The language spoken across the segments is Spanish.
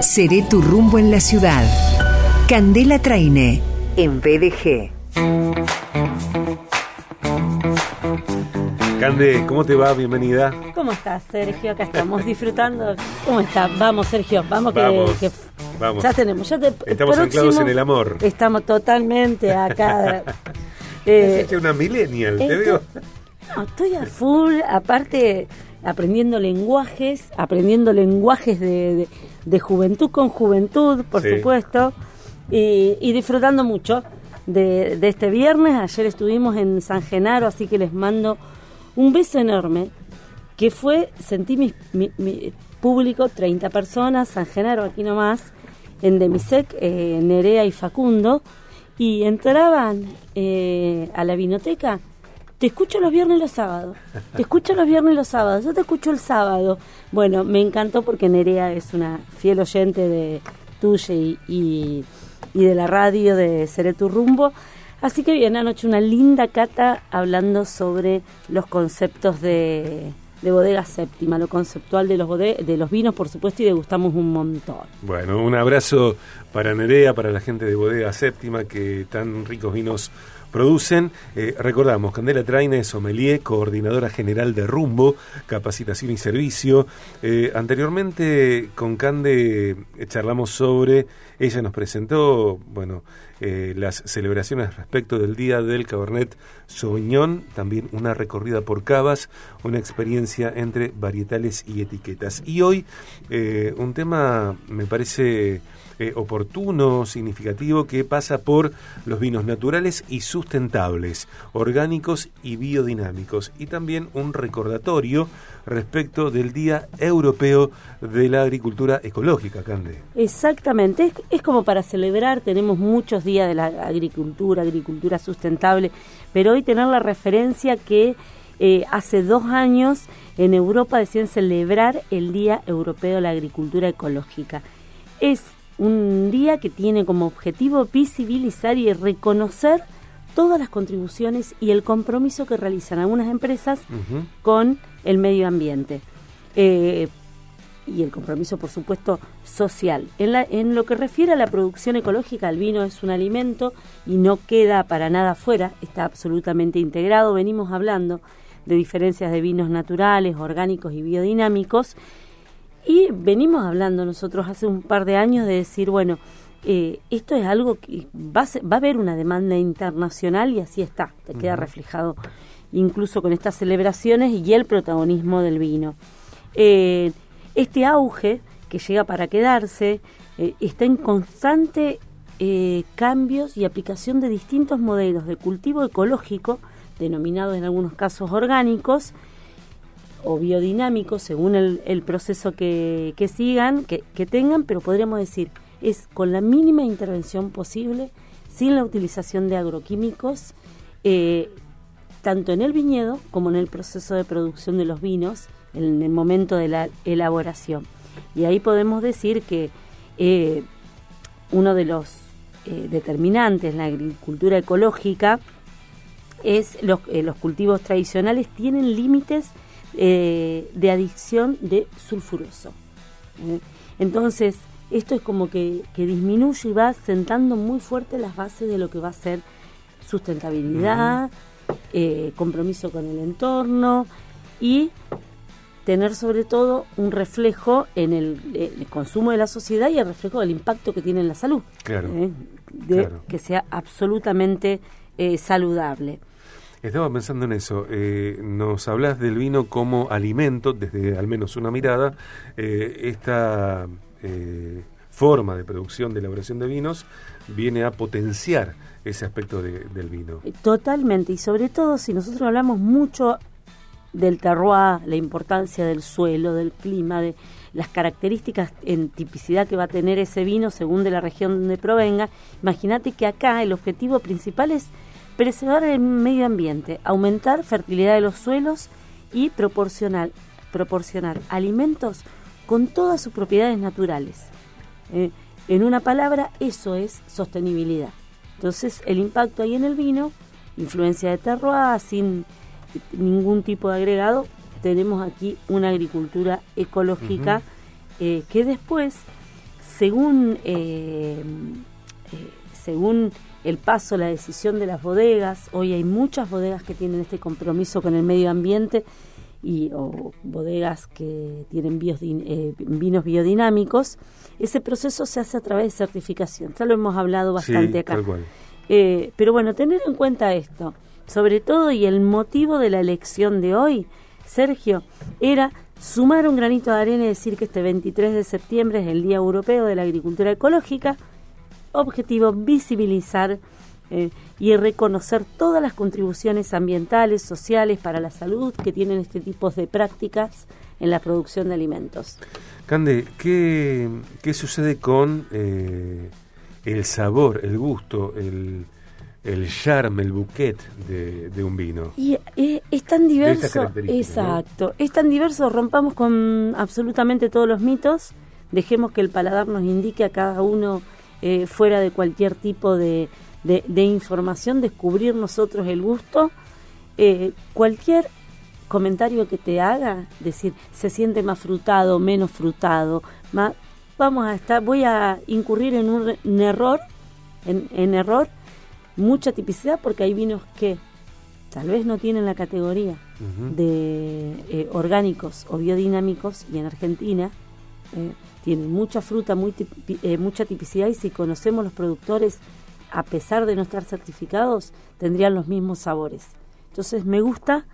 Seré tu rumbo en la ciudad. Candela Traine, en BDG. Cande, ¿cómo te va? Bienvenida. ¿Cómo estás, Sergio? Acá estamos disfrutando. ¿Cómo estás? Vamos, Sergio, vamos, Vamos, que, vamos. ya tenemos. Ya te- Estamos próximo- anclados en el amor. Estamos totalmente acá. Eh, una millennial, te esto- veo. no, estoy a full, aparte aprendiendo lenguajes, aprendiendo lenguajes de, de- de juventud con juventud, por Sí. supuesto, y, y disfrutando mucho de, de este viernes. Ayer estuvimos en San Genaro, así que les mando un beso enorme, que fue, sentí mi, mi- mi público, 30 personas, San Genaro aquí nomás, en Demisec, eh, Nerea y Facundo, y entraban eh, a la vinoteca. Te escucho los viernes y los sábados. Te escucho los viernes y los sábados. Yo te escucho el sábado. Bueno, me encantó porque Nerea es una fiel oyente de tuya y, y, de la radio de Seré tu rumbo. Así que bien, anoche una linda cata hablando sobre los conceptos de, de bodega séptima, lo conceptual de los, de los vinos, por supuesto, y degustamos un montón. Bueno, un abrazo para Nerea, para la gente de Bodega Séptima que tan ricos vinos producen. Eh, recordamos, Candela Traina es sommelier, coordinadora general de Rumbo, capacitación y servicio. Eh, anteriormente con Cande eh, charlamos sobre, ella nos presentó, bueno, las celebraciones respecto del Día del Cabernet Sauvignon, también una recorrida por cavas, una experiencia entre varietales y etiquetas. Y hoy un tema me parece oportuno, significativo, que pasa por los vinos naturales y sustentables, orgánicos y biodinámicos, y también un recordatorio respecto del Día Europeo de la Agricultura Ecológica, Cande. Exactamente, es, es como para celebrar, tenemos muchos días de la agricultura, agricultura sustentable, pero hoy tener la referencia que eh, hace dos años en Europa decían celebrar el Día Europeo de la Agricultura Ecológica. Es un día que tiene como objetivo visibilizar y reconocer todas las contribuciones y el compromiso que realizan algunas empresas con el medio ambiente. Eh, y el compromiso, por supuesto, social. En, la- en lo que refiere a la producción ecológica, el vino es un alimento y no queda para nada fuera, está absolutamente integrado. Venimos hablando de diferencias de vinos naturales, orgánicos y biodinámicos. Y venimos hablando nosotros hace un par de años de decir, bueno, eh, esto es algo que va a, ser- va a haber una demanda internacional y así está, te queda reflejado incluso con estas celebraciones y el protagonismo del vino. Eh, este auge que llega para quedarse eh, está en constante eh, cambios y aplicación de distintos modelos de cultivo ecológico, denominados en algunos casos orgánicos, o biodinámicos según el, el proceso que, sigan, que, tengan, pero podríamos decir, es con la mínima intervención posible, sin la utilización de agroquímicos, eh, tanto en el viñedo como en el proceso de producción de los vinos, en el momento de la elaboración. Y ahí podemos decir que eh, uno de los eh, determinantes en la agricultura ecológica es los, los cultivos tradicionales tienen límites eh, de adicción de sulfuroso. ¿eh? Entonces, esto es como que, que disminuye y va sentando muy fuerte las bases de lo que va a ser sustentabilidad, eh, compromiso con el entorno y tener sobre todo un reflejo en el, el consumo de la sociedad y el reflejo del impacto que tiene en la salud. Claro, ¿eh? De claro. que sea absolutamente eh, saludable. Estaba pensando en eso. eh, nos hablas del vino como alimento, desde al menos una mirada. eh, esta eh, forma de producción, de elaboración de vinos, viene a potenciar ese aspecto de- del vino. Eh, Totalmente, y sobre todo si nosotros hablamos mucho del terroir, la importancia del suelo, del clima, de las características en tipicidad que va a tener ese vino según de la región donde provenga, imagínate que acá el objetivo principal es preservar el medio ambiente, aumentar fertilidad de los suelos y proporcionar, proporcionar alimentos con todas sus propiedades naturales. Eh, en una palabra, eso es sostenibilidad. Entonces, el impacto ahí en el vino, influencia de terroir, sin ningún tipo de agregado, tenemos aquí una agricultura ecológica eh, que después según, eh, eh, según el paso, la decisión de las bodegas, hoy hay muchas bodegas que tienen este compromiso con el medio ambiente y, o bodegas que tienen eh, vinos biodinámicos, ese proceso se hace a través de certificación. Ya lo hemos hablado bastante acá. Eh, pero bueno, tener en cuenta esto, sobre todo y el motivo de la elección de hoy, Sergio, era sumar un granito de arena y decir que este 23 de septiembre es el Día Europeo de la Agricultura Ecológica, objetivo visibilizar eh, y reconocer todas las contribuciones ambientales, sociales, para la salud que tienen este tipo de prácticas en la producción de alimentos. Cande, ¿qué, qué sucede con eh, el sabor, el gusto, el, el charme, el bouquet de, un vino? Y eh, es tan diverso, exacto, es tan diverso, rompamos con absolutamente todos los mitos, dejemos que el paladar nos indique a cada uno fuera de cualquier tipo de, de, información, descubrir nosotros el gusto. Eh, cualquier comentario que te haga, decir, se siente más frutado, menos frutado, más, vamos a estar, voy a incurrir en un, error, en, error, mucha tipicidad, porque hay vinos que tal vez no tienen la categoría de eh, orgánicos o biodinámicos, y en Argentina eh, tienen mucha fruta, muy mucha tipicidad, y si conocemos los productores a pesar de no estar certificados, tendrían los mismos sabores. Entonces me gusta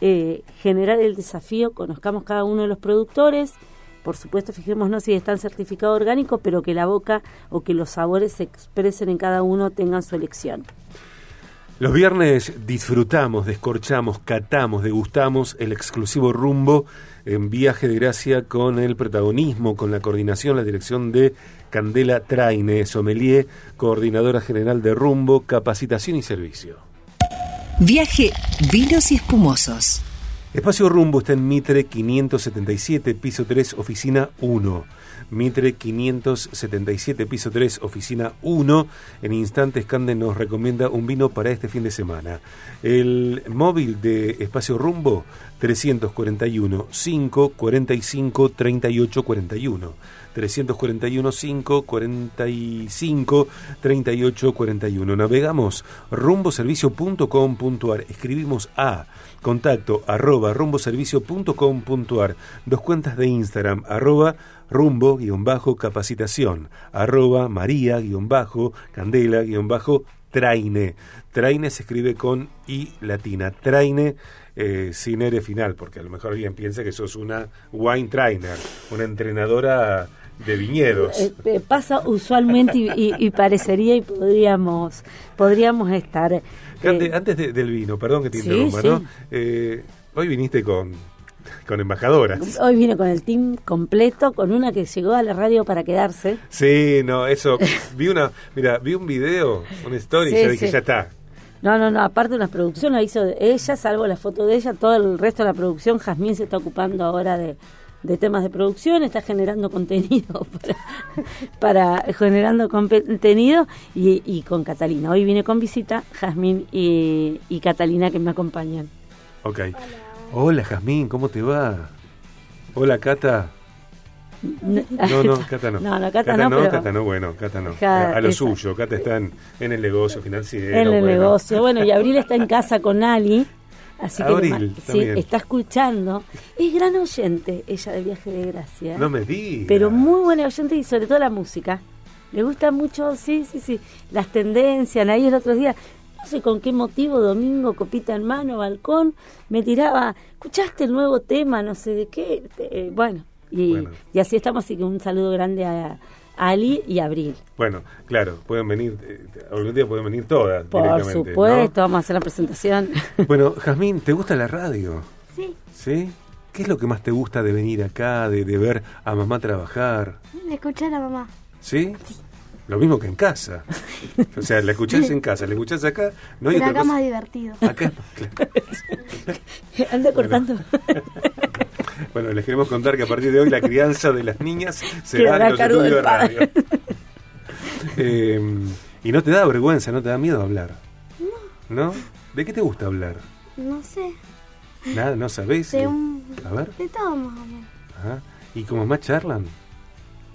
eh, generar el desafío, conozcamos cada uno de los productores, por supuesto fijémonos si están certificados orgánicos, pero que la boca o que los sabores se expresen en cada uno tengan su elección. Los viernes disfrutamos, descorchamos, catamos, degustamos el exclusivo rumbo en viaje de gracia con el protagonismo, con la coordinación, la dirección de Candela Traine, sommelier, coordinadora general de rumbo, capacitación y servicio. Viaje, vinos y espumosos. Espacio Rumbo está en Mitre 577, piso 3, oficina 1. Mitre 577, piso 3, oficina 1. En instantes, Cande nos recomienda un vino para este fin de semana. El móvil de Espacio Rumbo, 341 5 45 38 41. 341 5 45 38 41. Navegamos rumboservicio.com.ar. Escribimos a contacto arroba rumboservicio.com.ar. Dos cuentas de Instagram arroba rumbo-capacitación arroba maría-candela-traine. Traine se escribe con I latina. Traine eh, sin R final, porque a lo mejor alguien piensa que sos una wine trainer, una entrenadora de viñedos. Eh, eh, pasa usualmente y, parecería y podríamos podríamos estar. Eh, antes, del vino, perdón que te interrumpa, ¿no? hoy viniste con, con embajadoras. Hoy vine con el team completo, con una que llegó a la radio para quedarse. Sí, no, eso. vi una, mira, vi un video, una story y ya dije, ya está. No, no, no, aparte una producción la hizo ella, salvo la foto de ella, todo el resto de la producción, Jazmín se está ocupando ahora de, de temas de producción, está generando contenido para, generando contenido y, con Catalina. Hoy vine con visita Jazmín y, Catalina que me acompañan. Ok. Hola, Jazmín, ¿cómo te va? Hola Cata. No, no, Cata no. No, no, Cata, no, Cata no, bueno, Cata no. a lo suyo, Cata está en, el negocio financiero. En el negocio, bueno, y Abril está en casa con Ali Así que sí, está escuchando. Es gran oyente ella de Viaje de Gracia. No me digas. Pero muy buena oyente y sobre todo la música. Le gusta mucho, sí, sí, sí, las tendencias. Ahí el otro día, no sé con qué motivo, domingo, copita en mano, balcón, me tiraba, ¿escuchaste el nuevo tema? No sé de qué. Eh, bueno, y, y así estamos. Así que un saludo grande a, Ali y Abril. Bueno, claro, pueden venir, eh, algún día pueden venir todas. Por supuesto, vamos a hacer la presentación. Bueno, Jazmín, ¿te gusta la radio? Sí. ¿Sí? ¿Qué es lo que más te gusta de venir acá, de, ver a mamá trabajar? Escuchar a mamá. ¿Sí? Lo mismo que en casa. O sea, la escuchás en casa, la escuchás acá. No hay Pero acá más divertido. Acá, claro. Anda cortando. Bueno, les queremos contar que a partir de hoy la crianza de las niñas se va en los estudios de radio. Eh, y no te da vergüenza, no te da miedo hablar. No. ¿No? ¿De qué te gusta hablar? No sé. Nada, no sabés. De A ver. De todo más o menos. ¿Y como más charlan?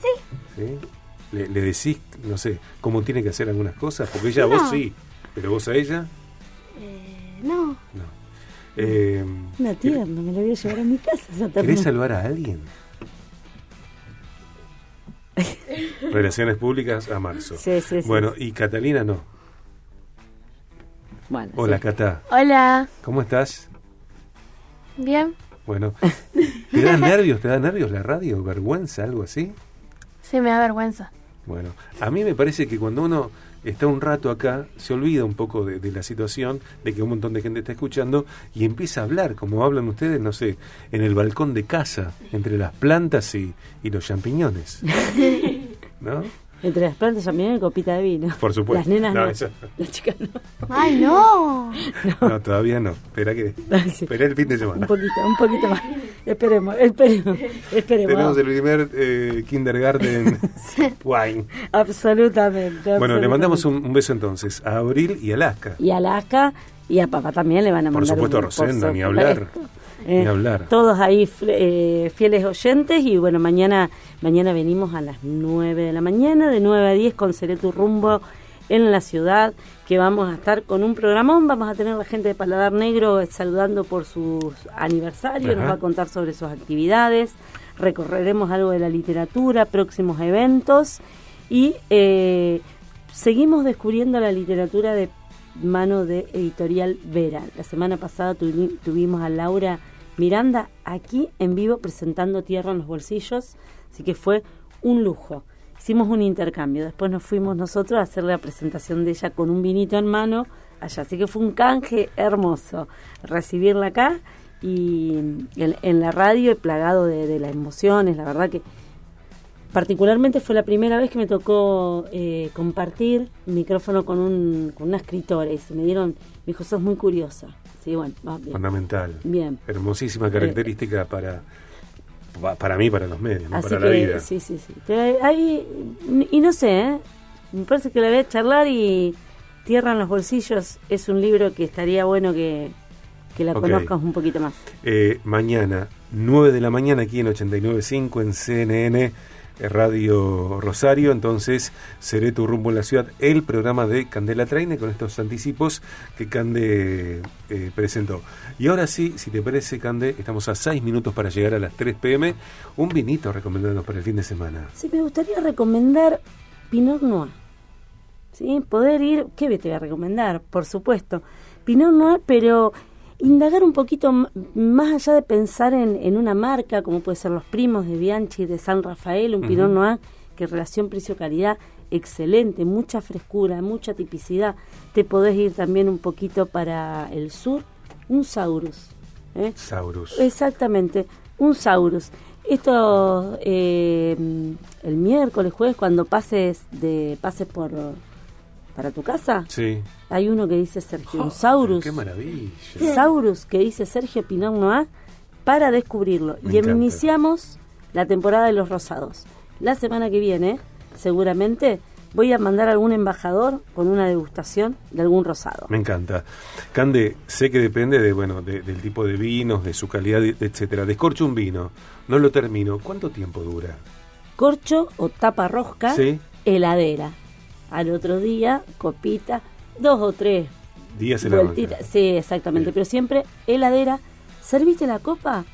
¿Sí? ¿Le, le decís, no sé, cómo tiene que hacer algunas cosas? Porque ella a No. vos sí, pero vos a ella Eh, no. no. Eh, tierna, me la voy a llevar a mi casa. esa ¿Querés salvar a alguien? Relaciones públicas a marzo. Sí, sí, sí. Bueno, y Catalina no. Bueno, Hola, sí. Cata. Hola. ¿Cómo estás? Bien. Bueno, ¿te da nervios? ¿Te da nervios la radio? ¿Vergüenza? ¿Algo así? Sí, me da vergüenza. Bueno, a mí me parece que cuando uno está un rato acá, se olvida un poco de, de la situación, de que un montón de gente está escuchando y empieza a hablar, como hablan ustedes, no sé, en el balcón de casa, entre las plantas y, y los champiñones. ¿No? Entre las plantas también y copita de vino. Por supuesto. Las nenas no. No, eso- Las chicas no. Ay, no. No, todavía no. Espera que. Sí. Espera el fin de Un semana. poquito, un poquito más. Esperemos, esperemos, esperemos. Tenemos el primer eh, kindergarten wine. Absolutamente. Bueno, le mandamos un, un beso entonces a Abril y Alaska. Y a Alaska y a papá también le van a Por mandar supuesto un- a Rosenda, por ni hablar. supuesto. Eh, Ni hablar. Todos ahí eh, fieles oyentes y bueno, mañana mañana venimos a las 9 de la mañana, de 9 a 10 con Seré tu rumbo en la ciudad, que vamos a estar con un programón, vamos a tener la gente de Paladar Negro saludando por sus aniversarios, Ajá. nos va a contar sobre sus actividades, recorreremos algo de la literatura, próximos eventos y eh, seguimos descubriendo la literatura de mano de Editorial Vera. La semana pasada tuvi- tuvimos a Laura Miranda aquí en vivo presentando Tierra en los Bolsillos, así que fue un lujo. Hicimos un intercambio, después nos fuimos nosotros a hacer la presentación de ella con un vinito en mano allá, así que fue un canje hermoso recibirla acá y en, en la radio plagado de, de las emociones, la verdad que particularmente fue la primera vez que me tocó eh, compartir micrófono con, un, con una escritora y se me dieron, me dijo, sos muy curiosa. Sí, bueno, va bien. Fundamental. Bien. Hermosísima característica para, pa- para mí, para los medios, no para que, la vida. sí, sí, sí. Te- hay- y no sé, ¿eh? me parece que la voy a charlar y Tierra en los Bolsillos es un libro que estaría bueno que, que la Ok. conozcas un poquito más. Eh, mañana, 9 de la mañana, aquí en 89.5 en CNN Radio Rosario. Entonces, seré tu rumbo en la ciudad, el programa de Candela Traine con estos anticipos que Cande eh, presentó. Y ahora sí, si te parece, Cande, estamos a 6 minutos para llegar a las 3 pm. Un vinito recomendándonos para el fin de semana. Sí, me gustaría recomendar Pinot Noir. ¿Sí? Poder ir, ¿qué te voy a recomendar? Por supuesto. Pinot Noir, pero indagar un poquito más allá de pensar en, en una marca, como puede ser los primos de Bianchi de San Rafael, un Pinot Noir que relación precio-calidad excelente, mucha frescura, mucha tipicidad. Te podés ir también un poquito para el sur, un Saurus. ¿eh? Saurus. Exactamente, un Saurus. Esto eh, el miércoles, jueves, cuando pases de pases por para tu casa, Sí. hay uno que dice Sergio, un Oh, Saurus. Qué maravilla. Saurus que dice Sergio Pinot Noir para descubrirlo. Me y encanta. iniciamos la temporada de los rosados. La semana que viene, seguramente, voy a mandar a algún embajador con una degustación de algún rosado. Me encanta. Cande, sé que depende de bueno de- del tipo de vinos, de su calidad, etcétera. Descorcho un vino, no lo termino. ¿Cuánto tiempo dura? Corcho o tapa rosca, Sí. heladera. Al otro día, copita, dos o tres Días en la vueltitas. banca. Sí, exactamente. Bien. Pero siempre heladera. ¿Serviste la copa?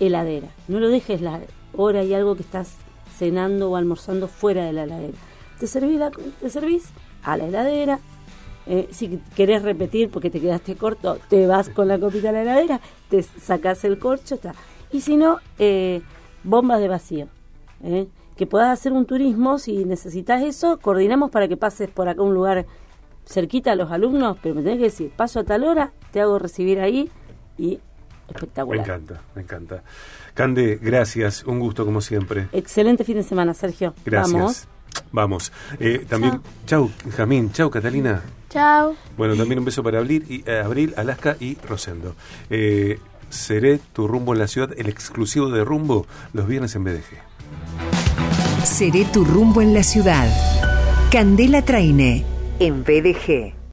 Heladera. No lo dejes la hora y algo que estás cenando o almorzando fuera de la heladera. Te servís, la- te servís a la heladera. Eh, si querés repetir porque te quedaste corto, te vas con la copita a la heladera, te sacás el corcho, está. Y si no, eh, bombas de vacío. ¿eh? Que puedas hacer un turismo, si necesitas eso, coordinamos para que pases por acá a un lugar cerquita a los alumnos, pero me tenés que decir, paso a tal hora, te hago recibir ahí y Me espectacular. encanta, me encanta. Cande, gracias, un gusto como siempre. Excelente fin de semana, Sergio. Gracias. Vamos. Vamos. Eh, también, chau, Jamín, chau, Catalina. Chao. Bueno, también un beso para Abril, y, eh, Abril Alaska y Rosendo. Eh, seré tu rumbo en la ciudad, el exclusivo de rumbo, los viernes en BDG. Seré tu rumbo en la ciudad. Candela Traine, en BDG.